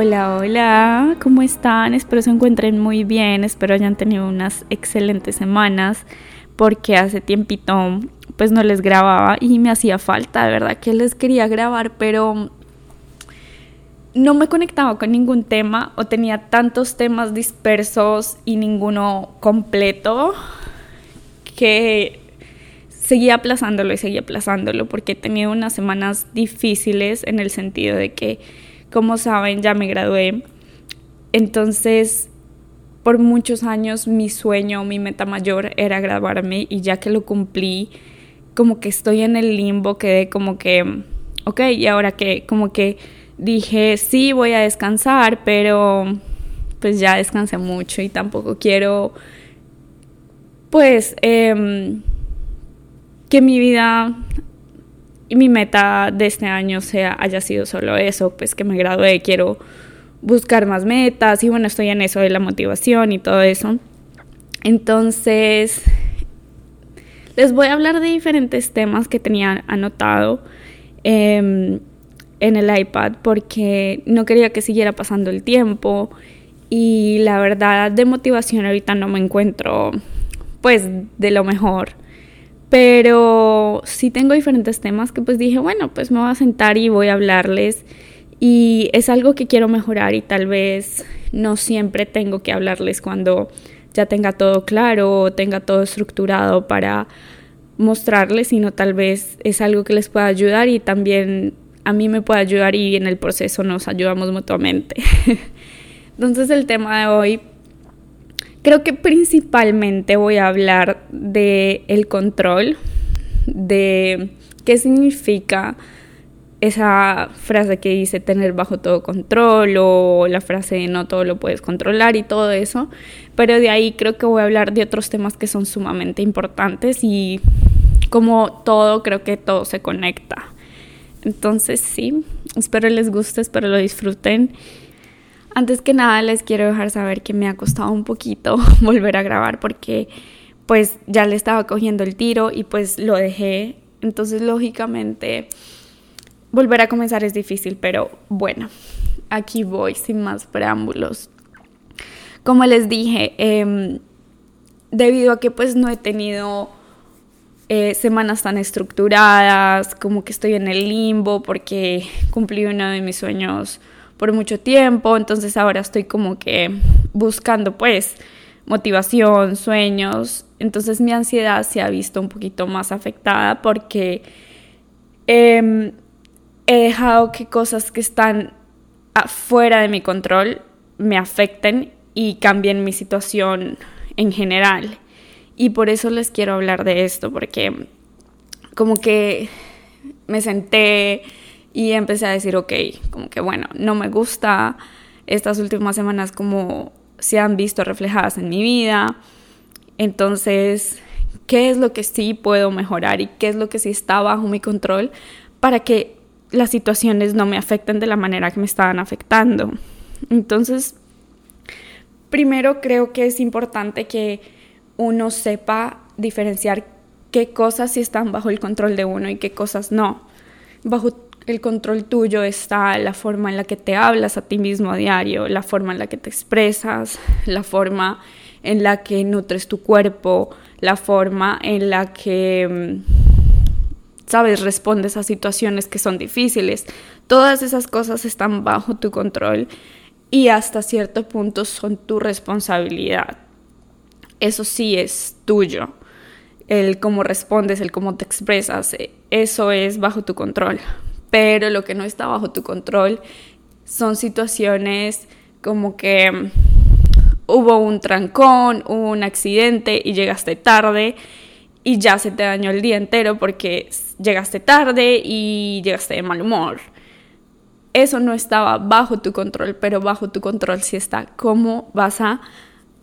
Hola, hola, ¿cómo están? Espero se encuentren muy bien, espero hayan tenido unas excelentes semanas porque hace tiempito pues no les grababa y me hacía falta, de verdad que les quería grabar, pero no me conectaba con ningún tema o tenía tantos temas dispersos y ninguno completo que seguía aplazándolo y seguía aplazándolo porque he tenido unas semanas difíciles en el sentido de que, como saben, ya me gradué. Entonces, por muchos años mi sueño, mi meta mayor era graduarme y ya que lo cumplí, como que estoy en el limbo, quedé como que, ok, y ahora que, como que dije, sí, voy a descansar, pero pues ya descansé mucho y tampoco quiero, pues, eh, que mi vida y mi meta de este año sea, haya sido solo eso, pues que me gradué, quiero buscar más metas y bueno, estoy en eso de la motivación y todo eso. Entonces, les voy a hablar de diferentes temas que tenía anotado em, en el iPad porque no quería que siguiera pasando el tiempo y la verdad de motivación ahorita no me encuentro pues de lo mejor pero sí tengo diferentes temas que pues dije, bueno, pues me voy a sentar y voy a hablarles y es algo que quiero mejorar y tal vez no siempre tengo que hablarles cuando ya tenga todo claro o tenga todo estructurado para mostrarles, sino tal vez es algo que les pueda ayudar y también a mí me puede ayudar y en el proceso nos ayudamos mutuamente. Entonces el tema de hoy Creo que principalmente voy a hablar de el control, de qué significa esa frase que dice tener bajo todo control o la frase de no todo lo puedes controlar y todo eso, pero de ahí creo que voy a hablar de otros temas que son sumamente importantes y como todo, creo que todo se conecta. Entonces sí, espero les guste, espero lo disfruten antes que nada les quiero dejar saber que me ha costado un poquito volver a grabar porque pues ya le estaba cogiendo el tiro y pues lo dejé. Entonces lógicamente volver a comenzar es difícil, pero bueno, aquí voy sin más preámbulos. Como les dije, em, debido a que pues no he tenido eh, semanas tan estructuradas, como que estoy en el limbo porque cumplí uno de mis sueños por mucho tiempo, entonces ahora estoy como que buscando pues motivación, sueños, entonces mi ansiedad se ha visto un poquito más afectada porque em, he dejado que cosas que están fuera de mi control me afecten y cambien mi situación en general. Y por eso les quiero hablar de esto, porque como que me senté y empecé a decir, ok, como que bueno, no me gusta estas últimas semanas como se han visto reflejadas en mi vida. Entonces, ¿qué es lo que sí puedo mejorar y qué es lo que sí está bajo mi control para que las situaciones no me afecten de la manera que me estaban afectando? Entonces, primero creo que es importante que uno sepa diferenciar qué cosas sí están bajo el control de uno y qué cosas no. Bajo el control tuyo está la forma en la que te hablas a ti mismo a diario, la forma en la que te expresas, la forma en la que nutres tu cuerpo, la forma en la que, mm, sabes, respondes a situaciones que son difíciles. Todas esas cosas están bajo tu control y hasta cierto punto son tu responsabilidad. Eso sí es tuyo. El cómo respondes, el cómo te expresas, eso es bajo tu control pero lo que no está bajo tu control son situaciones como que mm, hubo un trancón, hubo un accidente y llegaste tarde y ya se te dañó el día entero porque llegaste tarde y llegaste de mal humor. Eso no estaba bajo tu control, pero bajo tu control sí está cómo vas a,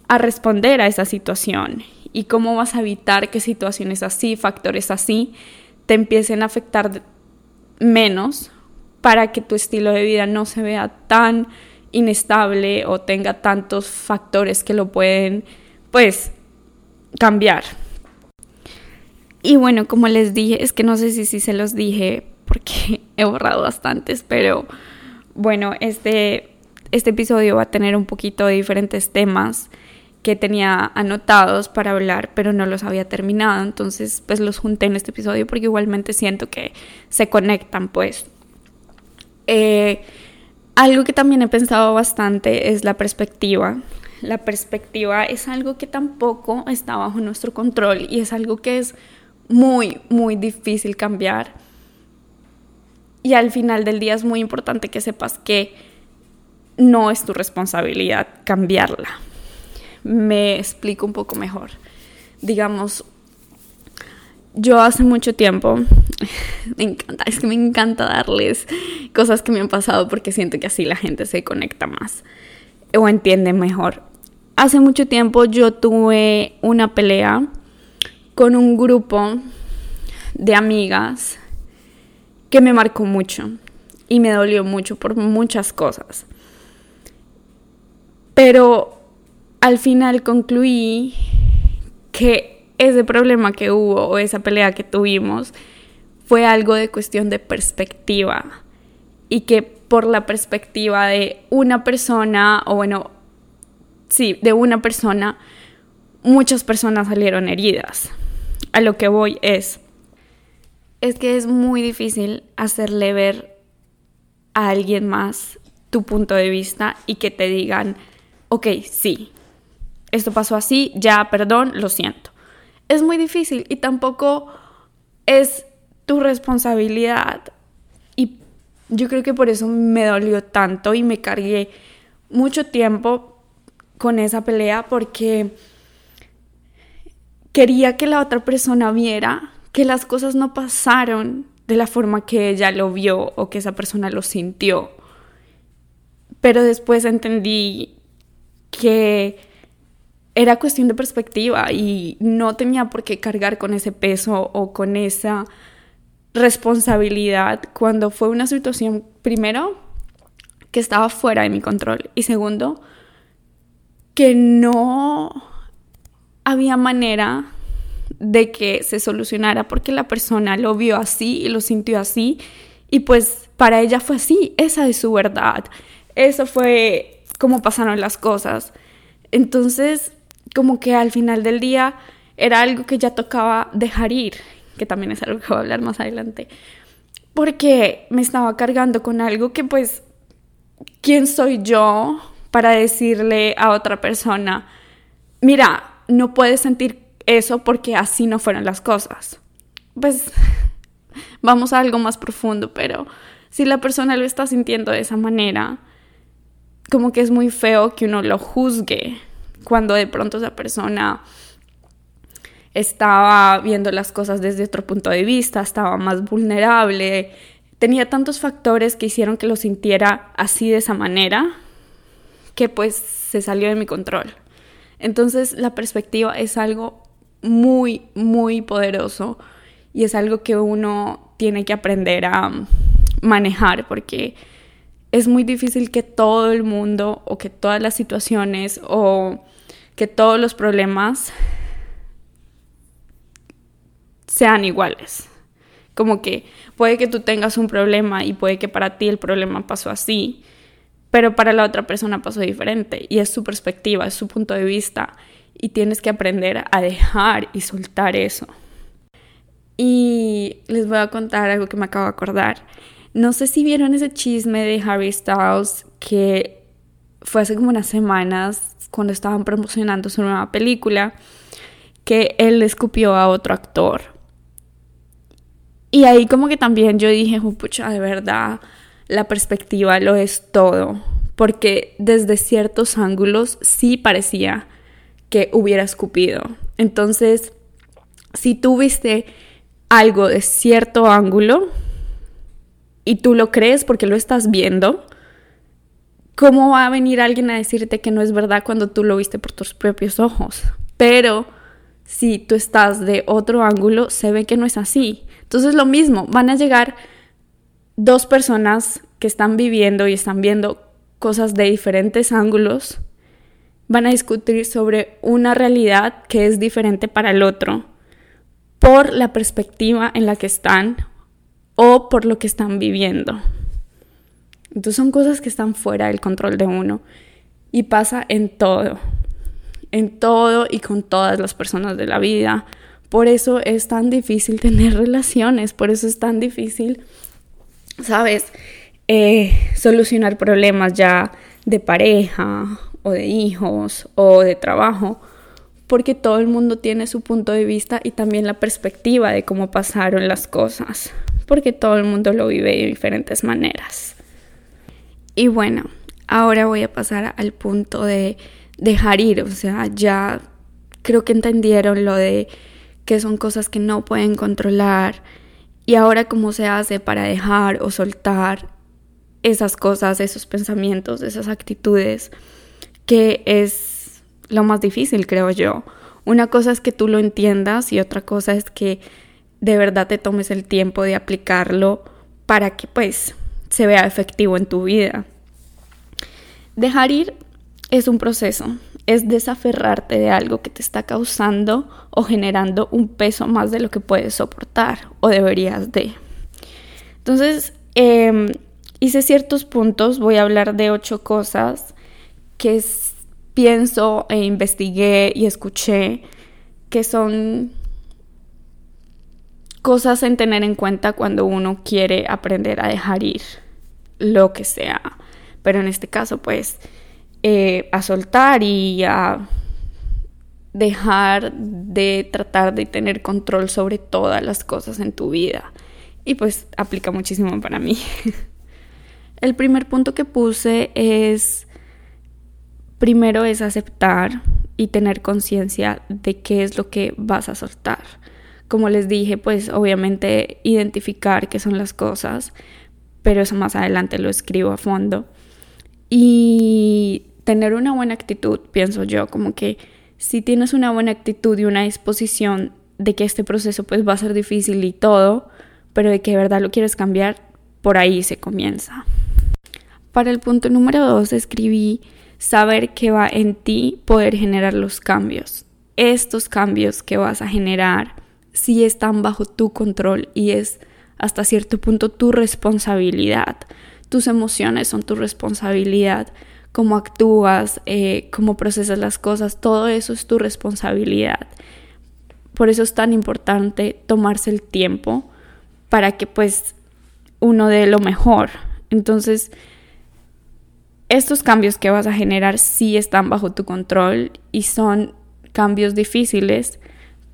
a responder a esa situación y cómo vas a evitar que situaciones así, factores así, te empiecen a afectar menos para que tu estilo de vida no se vea tan inestable o tenga tantos factores que lo pueden pues cambiar. Y bueno, como les dije, es que no sé si, si se los dije porque he borrado bastantes, pero bueno, este Este episodio va a tener un poquito de diferentes temas que tenía anotados para hablar, pero no los había terminado. Entonces, pues los junté en este episodio porque igualmente siento que se conectan, pues. Eh, algo que también he pensado bastante es la perspectiva. La perspectiva es algo que tampoco está bajo nuestro control y es algo que es muy, muy difícil cambiar. Y al final del día es muy importante que sepas que no es tu responsabilidad cambiarla me explico un poco mejor. Digamos, yo hace mucho tiempo, me encanta, es que me encanta darles cosas que me han pasado porque siento que así la gente se conecta más o entiende mejor. Hace mucho tiempo yo tuve una pelea con un grupo de amigas que me marcó mucho y me dolió mucho por muchas cosas. Pero al final concluí que ese problema que hubo o esa pelea que tuvimos fue algo de cuestión de perspectiva y que por la perspectiva de una persona o bueno, sí, de una persona, muchas personas salieron heridas. A lo que voy es, es que es muy difícil hacerle ver a alguien más tu punto de vista y que te digan, ok, sí, esto pasó así, ya, perdón, lo siento. Es muy difícil y tampoco es tu responsabilidad. Y yo creo que por eso me dolió tanto y me cargué mucho tiempo con esa pelea porque quería que la otra persona viera que las cosas no pasaron de la forma que ella lo vio o que esa persona lo sintió. Pero después entendí que era cuestión de perspectiva y no tenía por qué cargar con ese peso o con esa responsabilidad cuando fue una situación, primero, que estaba fuera de mi control y segundo, que no había manera de que se solucionara porque la persona lo vio así y lo sintió así y pues para ella fue así, esa es su verdad, eso fue como pasaron las cosas. Entonces, como que al final del día era algo que ya tocaba dejar ir, que también es algo que voy a hablar más adelante, porque me estaba cargando con algo que pues, ¿quién soy yo para decirle a otra persona, mira, no puedes sentir eso porque así no fueron las cosas? Pues vamos a algo más profundo, pero si la persona lo está sintiendo de esa manera, como que es muy feo que uno lo juzgue cuando de pronto esa persona estaba viendo las cosas desde otro punto de vista, estaba más vulnerable, tenía tantos factores que hicieron que lo sintiera así de esa manera, que pues se salió de mi control. Entonces la perspectiva es algo muy, muy poderoso y es algo que uno tiene que aprender a manejar porque es muy difícil que todo el mundo o que todas las situaciones o que todos los problemas sean iguales. Como que puede que tú tengas un problema y puede que para ti el problema pasó así, pero para la otra persona pasó diferente y es su perspectiva, es su punto de vista y tienes que aprender a dejar y soltar eso. Y les voy a contar algo que me acabo de acordar. No sé si vieron ese chisme de Harry Styles que fue hace como unas semanas cuando estaban promocionando su nueva película que él escupió a otro actor. Y ahí como que también yo dije, pucha, de verdad, la perspectiva lo es todo. Porque desde ciertos ángulos sí parecía que hubiera escupido. Entonces, si tú viste algo de cierto ángulo y tú lo crees porque lo estás viendo, ¿cómo va a venir alguien a decirte que no es verdad cuando tú lo viste por tus propios ojos? Pero si tú estás de otro ángulo, se ve que no es así. Entonces lo mismo, van a llegar dos personas que están viviendo y están viendo cosas de diferentes ángulos, van a discutir sobre una realidad que es diferente para el otro por la perspectiva en la que están o por lo que están viviendo. Entonces son cosas que están fuera del control de uno y pasa en todo, en todo y con todas las personas de la vida. Por eso es tan difícil tener relaciones, por eso es tan difícil, ¿sabes? Eh, solucionar problemas ya de pareja o de hijos o de trabajo, porque todo el mundo tiene su punto de vista y también la perspectiva de cómo pasaron las cosas, porque todo el mundo lo vive de diferentes maneras. Y bueno, ahora voy a pasar al punto de dejar ir, o sea, ya creo que entendieron lo de que son cosas que no pueden controlar y ahora cómo se hace para dejar o soltar esas cosas, esos pensamientos, esas actitudes, que es lo más difícil, creo yo. Una cosa es que tú lo entiendas y otra cosa es que de verdad te tomes el tiempo de aplicarlo para que pues se vea efectivo en tu vida. Dejar ir es un proceso, es desaferrarte de algo que te está causando o generando un peso más de lo que puedes soportar o deberías de. Entonces, eh, hice ciertos puntos, voy a hablar de ocho cosas que pienso e investigué y escuché que son cosas en tener en cuenta cuando uno quiere aprender a dejar ir lo que sea. Pero en este caso, pues, eh, a soltar y a dejar de tratar de tener control sobre todas las cosas en tu vida. Y pues aplica muchísimo para mí. El primer punto que puse es, primero es aceptar y tener conciencia de qué es lo que vas a soltar. Como les dije, pues obviamente identificar qué son las cosas, pero eso más adelante lo escribo a fondo. Y tener una buena actitud, pienso yo, como que si tienes una buena actitud y una disposición de que este proceso pues va a ser difícil y todo, pero de que de verdad lo quieres cambiar, por ahí se comienza. Para el punto número dos escribí saber que va en ti poder generar los cambios. Estos cambios que vas a generar sí están bajo tu control y es hasta cierto punto tu responsabilidad. Tus emociones son tu responsabilidad. Cómo actúas, eh, cómo procesas las cosas, todo eso es tu responsabilidad. Por eso es tan importante tomarse el tiempo para que pues uno dé lo mejor. Entonces, estos cambios que vas a generar sí están bajo tu control y son cambios difíciles,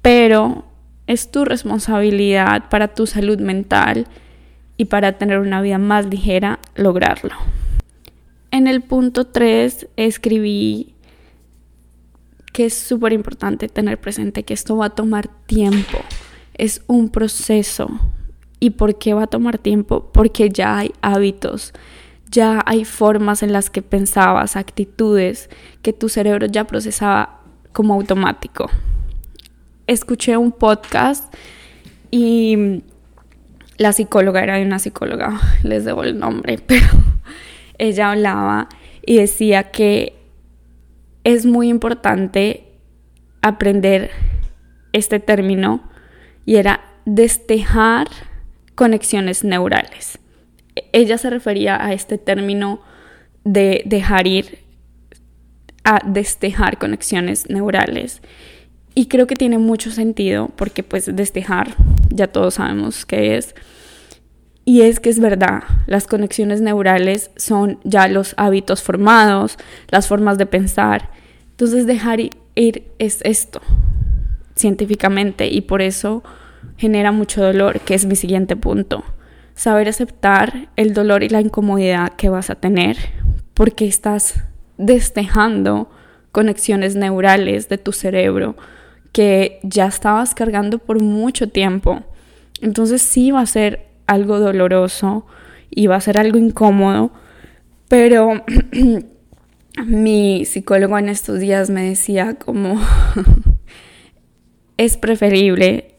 pero es tu responsabilidad para tu salud mental y para tener una vida más ligera lograrlo. En el punto 3 escribí que es súper importante tener presente que esto va a tomar tiempo, es un proceso. ¿Y por qué va a tomar tiempo? Porque ya hay hábitos ya hay formas en las que pensabas, actitudes que tu cerebro ya procesaba como automático. Escuché un podcast y la psicóloga era una psicóloga, les debo el nombre, pero ella hablaba y decía que es muy importante aprender este término y era destejar conexiones neurales ella se refería a este término de dejar ir, a destejar conexiones neurales. Y creo que tiene mucho sentido porque pues destejar, ya todos sabemos qué es. Y es que es verdad, las conexiones neurales son ya los hábitos formados, las formas de pensar. Entonces dejar ir es esto, científicamente, y por eso genera mucho dolor, que es mi siguiente punto saber aceptar el dolor y la incomodidad que vas a tener porque estás destejando conexiones neurales de tu cerebro que ya estabas cargando por mucho tiempo. Entonces sí va a ser algo doloroso y va a ser algo incómodo, pero mi psicólogo en estos días me decía como es preferible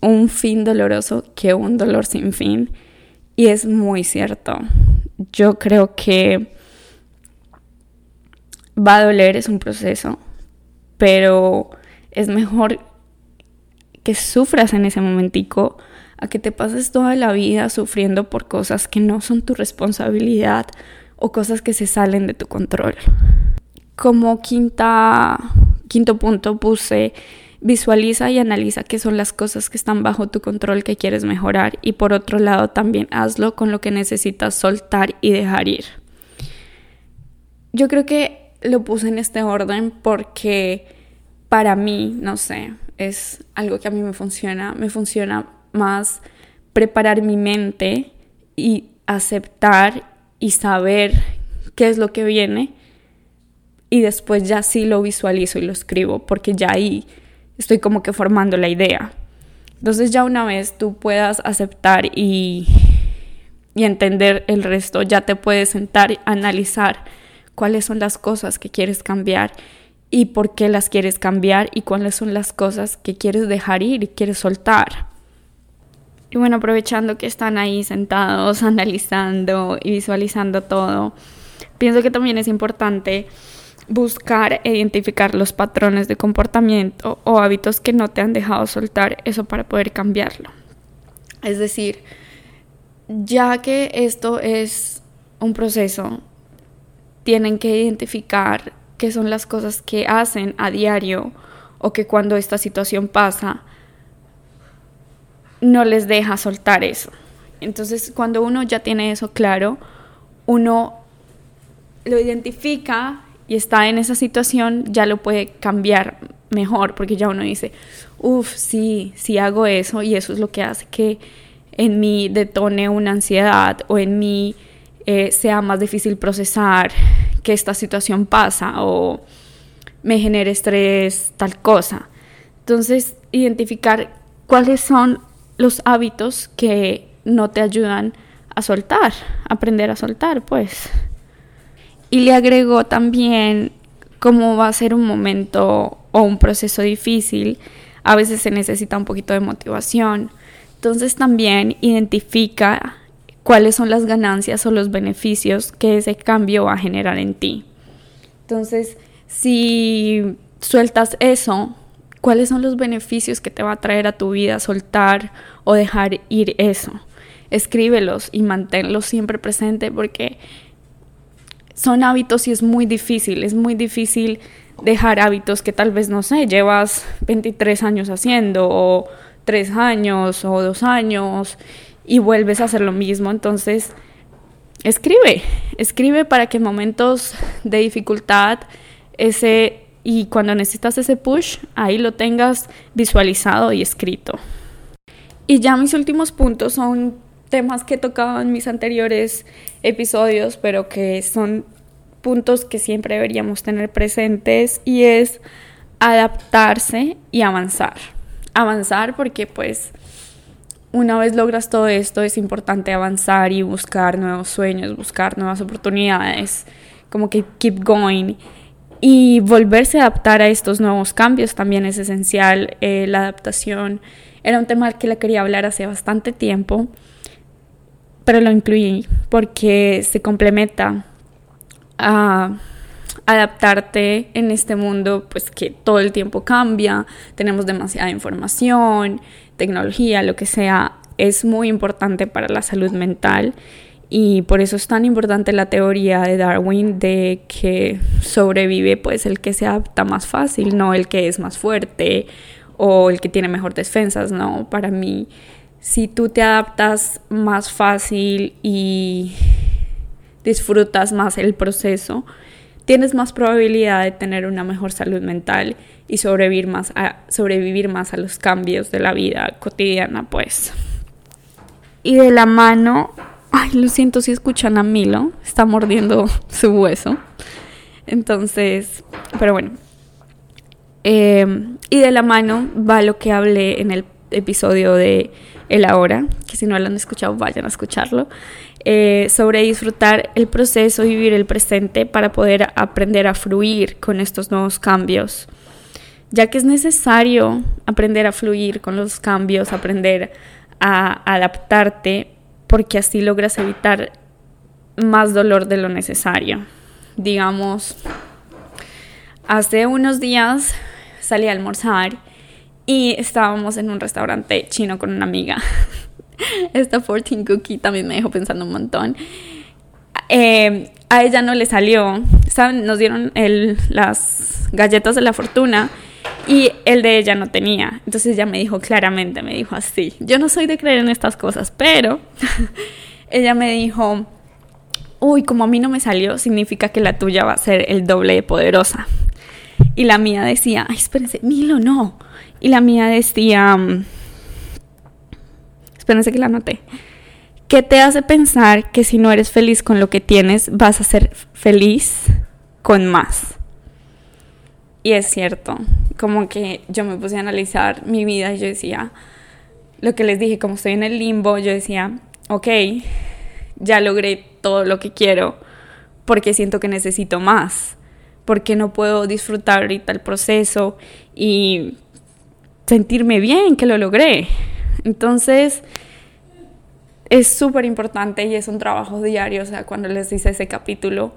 un fin doloroso que un dolor sin fin. Y es muy cierto. Yo creo que va a doler, es un proceso, pero es mejor que sufras en ese momentico a que te pases toda la vida sufriendo por cosas que no son tu responsabilidad o cosas que se salen de tu control. Como quinta, quinto punto puse visualiza y analiza qué son las cosas que están bajo tu control que quieres mejorar y por otro lado también hazlo con lo que necesitas soltar y dejar ir. Yo creo que lo puse en este orden porque para mí, no sé, es algo que a mí me funciona, me funciona más preparar mi mente y aceptar y saber qué es lo que viene y después ya sí lo visualizo y lo escribo porque ya ahí estoy como que formando la idea. Entonces ya una vez tú puedas aceptar y, y entender el resto, ya te puedes sentar y analizar cuáles son las cosas que quieres cambiar y por qué las quieres cambiar y cuáles son las cosas que quieres dejar ir y quieres soltar. Y bueno, aprovechando que están ahí sentados analizando y visualizando todo, pienso que también es importante buscar e identificar los patrones de comportamiento o hábitos que no te han dejado soltar eso para poder cambiarlo. Es decir, ya que esto es un proceso, tienen que identificar qué son las cosas que hacen a diario o que cuando esta situación pasa no les deja soltar eso. Entonces, cuando uno ya tiene eso claro, uno lo identifica y está en esa situación, ya lo puede cambiar mejor, porque ya uno dice, uff, sí, sí hago eso y eso es lo que hace que en mí detone una ansiedad o en mí eh, sea más difícil procesar que esta situación pasa o me genere estrés, tal cosa. Entonces, identificar cuáles son los hábitos que no te ayudan a soltar, aprender a soltar, pues. Y le agregó también cómo va a ser un momento o un proceso difícil, a veces se necesita un poquito de motivación. Entonces también identifica cuáles son las ganancias o los beneficios que ese cambio va a generar en ti. Entonces, si sueltas eso, ¿cuáles son los beneficios que te va a traer a tu vida soltar o dejar ir eso? Escríbelos y manténlos siempre presente porque son hábitos y es muy difícil, es muy difícil dejar hábitos que tal vez, no sé, llevas 23 años haciendo o 3 años o 2 años y vuelves a hacer lo mismo. Entonces, escribe, escribe para que en momentos de dificultad ese y cuando necesitas ese push, ahí lo tengas visualizado y escrito. Y ya mis últimos puntos son temas que he tocado en mis anteriores episodios, pero que son puntos que siempre deberíamos tener presentes y es adaptarse y avanzar. Avanzar porque pues una vez logras todo esto es importante avanzar y buscar nuevos sueños, buscar nuevas oportunidades, como que keep going. Y volverse a adaptar a estos nuevos cambios también es esencial. Eh, la adaptación era un tema que le quería hablar hace bastante tiempo pero lo incluí porque se complementa a adaptarte en este mundo pues que todo el tiempo cambia, tenemos demasiada información, tecnología, lo que sea, es muy importante para la salud mental. Y por eso es tan importante la teoría de Darwin de que sobrevive pues el que se adapta más fácil, no el que es más fuerte o el que tiene mejor defensas, no, para mí si tú te adaptas más fácil y disfrutas más el proceso, tienes más probabilidad de tener una mejor salud mental y sobrevivir más a, sobrevivir más a los cambios de la vida cotidiana, pues. Y de la mano, ay, lo siento si escuchan a Milo, está mordiendo su hueso. Entonces, pero bueno. Em, y de la mano va lo que hablé en el episodio de el ahora, que si no lo han escuchado vayan a escucharlo, eh, sobre disfrutar el proceso y vivir el presente para poder aprender a fluir con estos nuevos cambios, ya que es necesario aprender a fluir con los cambios, aprender a adaptarte, porque así logras evitar más dolor de lo necesario. Digamos, hace unos días salí a almorzar y estábamos en un restaurante chino con una amiga. esta fortune cookie también me dejó pensando un montón. Eh, a ella no le salió, ¿saben? Nos dieron el, las galletas de la fortuna y el de ella no tenía. Entonces ella me dijo claramente, me dijo así, yo no soy de creer en estas cosas, pero ella me dijo, uy, como a mí no me salió, significa que la tuya va a ser el doble de poderosa. Y la mía decía, ay, espérense, Milo, no. Y la mía decía, mm, espérense que la anoté. ¿Qué te hace pensar que si no eres feliz con lo que tienes, vas a ser feliz con más? Y es cierto, como que yo me puse a analizar mi vida y yo decía, lo que les dije, como estoy en el limbo, yo decía, ok, ya logré todo lo que quiero porque siento que necesito más, porque no puedo disfrutar ahorita el proceso y sentirme bien que lo logré. Entonces, es súper importante y es un trabajo diario, o sea, cuando les hice ese capítulo,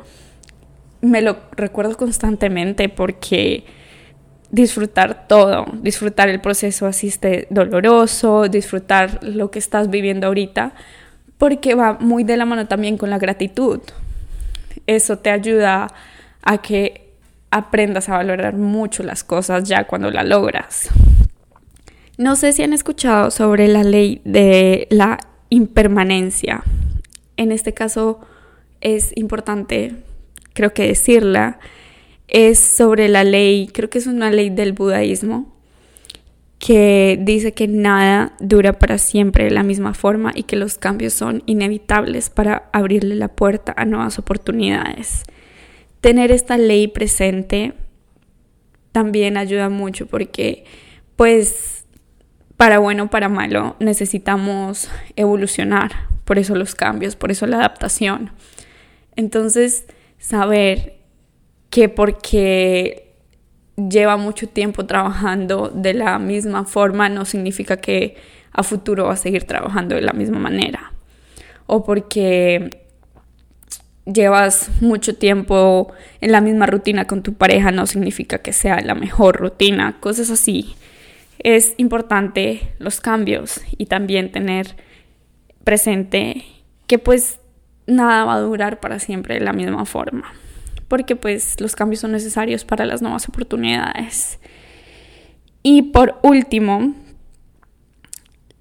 me lo recuerdo constantemente porque disfrutar todo, disfrutar el proceso así esté doloroso, disfrutar lo que estás viviendo ahorita, porque va muy de la mano también con la gratitud. Eso te ayuda a que aprendas a valorar mucho las cosas ya cuando la logras. No sé si han escuchado sobre la ley de la impermanencia. En este caso es importante, creo que decirla, es sobre la ley, creo que es una ley del budaísmo, que dice que nada dura para siempre de la misma forma y que los cambios son inevitables para abrirle la puerta a nuevas oportunidades. Tener esta ley presente también ayuda mucho porque pues para bueno o para malo necesitamos evolucionar, por eso los cambios, por eso la adaptación. Entonces, saber que porque lleva mucho tiempo trabajando de la misma forma no significa que a futuro va a seguir trabajando de la misma manera. O porque llevas mucho tiempo en la misma rutina con tu pareja no significa que sea la mejor rutina, cosas así. Es importante los cambios y también tener presente que pues nada va a durar para siempre de la misma forma porque pues los cambios son necesarios para las nuevas oportunidades. Y por último,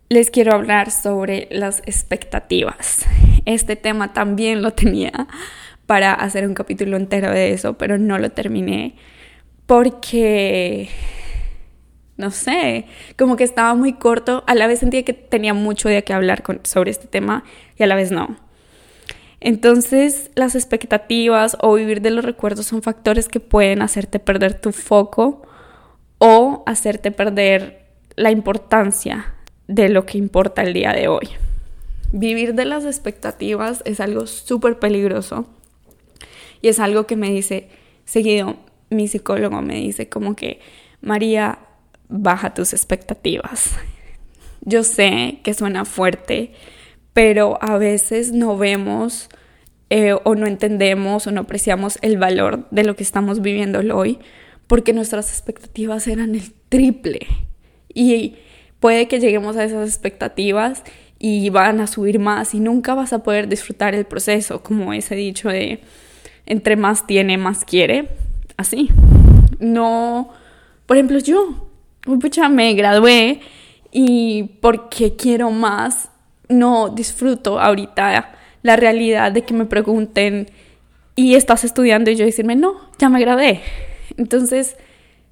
les quiero hablar sobre las expectativas. Este tema también lo tenía para hacer un capítulo entero de eso, pero no lo terminé porque, no sé, como que estaba muy corto, a la vez sentía que tenía mucho de qué hablar sobre este tema y a la vez no. Entonces, las expectativas o vivir de los recuerdos son factores que pueden hacerte perder tu foco o hacerte perder la importancia de lo que importa el día de hoy. Vivir de las expectativas es algo súper peligroso y es algo que me dice seguido mi psicólogo me dice como que María baja tus expectativas. Yo sé que suena fuerte, pero a veces no vemos eh, o no entendemos o no apreciamos el valor de lo que estamos viviendo hoy porque nuestras expectativas eran el triple. Y puede que lleguemos a esas expectativas y van a subir más y nunca vas a poder disfrutar el proceso como ese dicho de entre más tiene más quiere así. No por ejemplo yo pucha me gradué y porque quiero más no disfruto ahorita la realidad de que me pregunten, ¿y estás estudiando? Y yo decirme, no, ya me gradué. Entonces,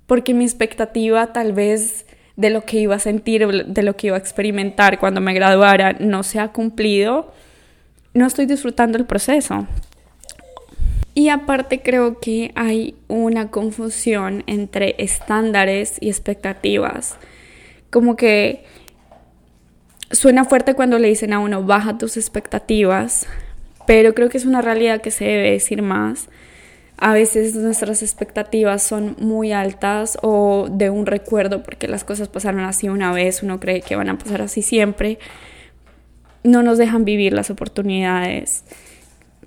porque mi expectativa tal vez de lo que iba a sentir, de lo que iba a experimentar cuando me graduara, no se ha cumplido, no estoy disfrutando el proceso. Y aparte creo que hay una confusión entre estándares y expectativas. Como que suena fuerte cuando le dicen a uno, baja tus expectativas, pero creo que es una realidad que se debe decir más. A veces nuestras expectativas son muy altas o de un recuerdo porque las cosas pasaron así una vez, uno cree que van a pasar así siempre. No nos dejan vivir las oportunidades.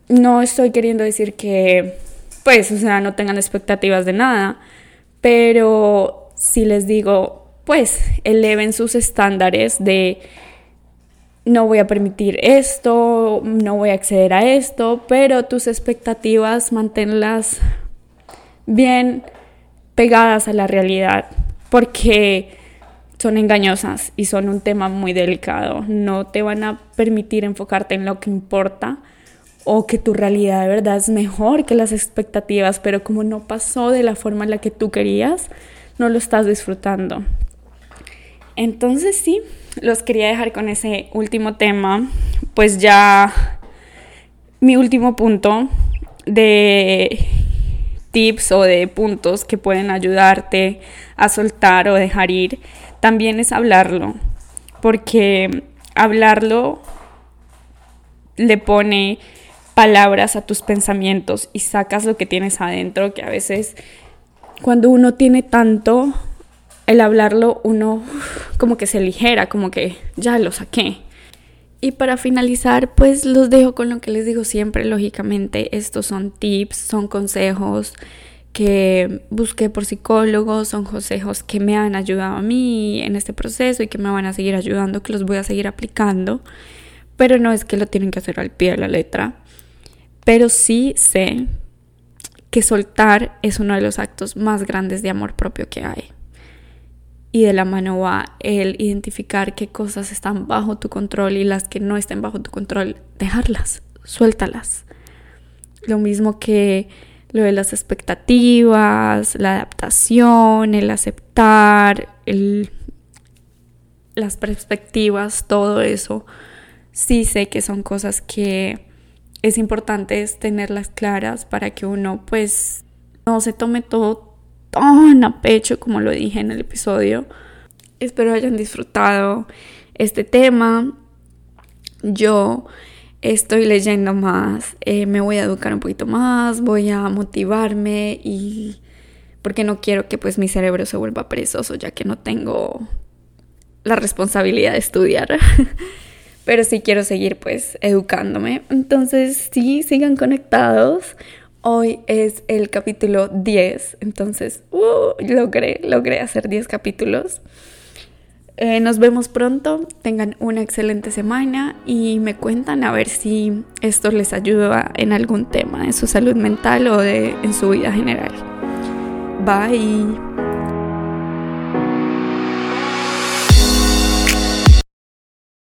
No estoy queriendo decir que, pues, o sea, no tengan expectativas de nada, pero si les digo, pues, eleven sus estándares de no voy a permitir esto, no voy a acceder a esto, pero tus expectativas manténlas bien pegadas a la realidad, porque son engañosas y son un tema muy delicado. No te van a permitir enfocarte en lo que importa o que tu realidad de verdad es mejor que las expectativas, pero como no pasó de la forma en la que tú querías, no lo estás disfrutando. Entonces sí, los quería dejar con ese último tema, pues ya mi último punto de tips o de puntos que pueden ayudarte a soltar o dejar ir, también es hablarlo, porque hablarlo le pone palabras a tus pensamientos y sacas lo que tienes adentro, que a veces cuando uno tiene tanto, el hablarlo uno como que se ligera, como que ya lo saqué. Y para finalizar, pues los dejo con lo que les digo siempre, lógicamente, estos son tips, son consejos que busqué por psicólogos, son consejos que me han ayudado a mí en este proceso y que me van a seguir ayudando, que los voy a seguir aplicando, pero no es que lo tienen que hacer al pie de la letra, pero sí sé que soltar es uno de los actos más grandes de amor propio que hay y de la mano va el identificar qué cosas están bajo tu control y las que no estén bajo tu control, dejarlas, suéltalas. Lo mismo que lo de las expectativas, la adaptación, el aceptar, el, las perspectivas, todo eso. Sí sé que son cosas que es importante tenerlas claras para que uno pues no se tome todo tan a pecho como lo dije en el episodio. Espero hayan disfrutado este tema. Yo estoy leyendo más, eh, me voy a educar un poquito más, voy a motivarme y porque no quiero que pues mi cerebro se vuelva presoso ya que no tengo la responsabilidad de estudiar. Pero sí quiero seguir pues educándome. Entonces sí, sigan conectados. Hoy es el capítulo 10, entonces uh, logré, logré hacer 10 capítulos. Eh, nos vemos pronto, tengan una excelente semana y me cuentan a ver si esto les ayuda en algún tema de su salud mental o de, en su vida general. Bye.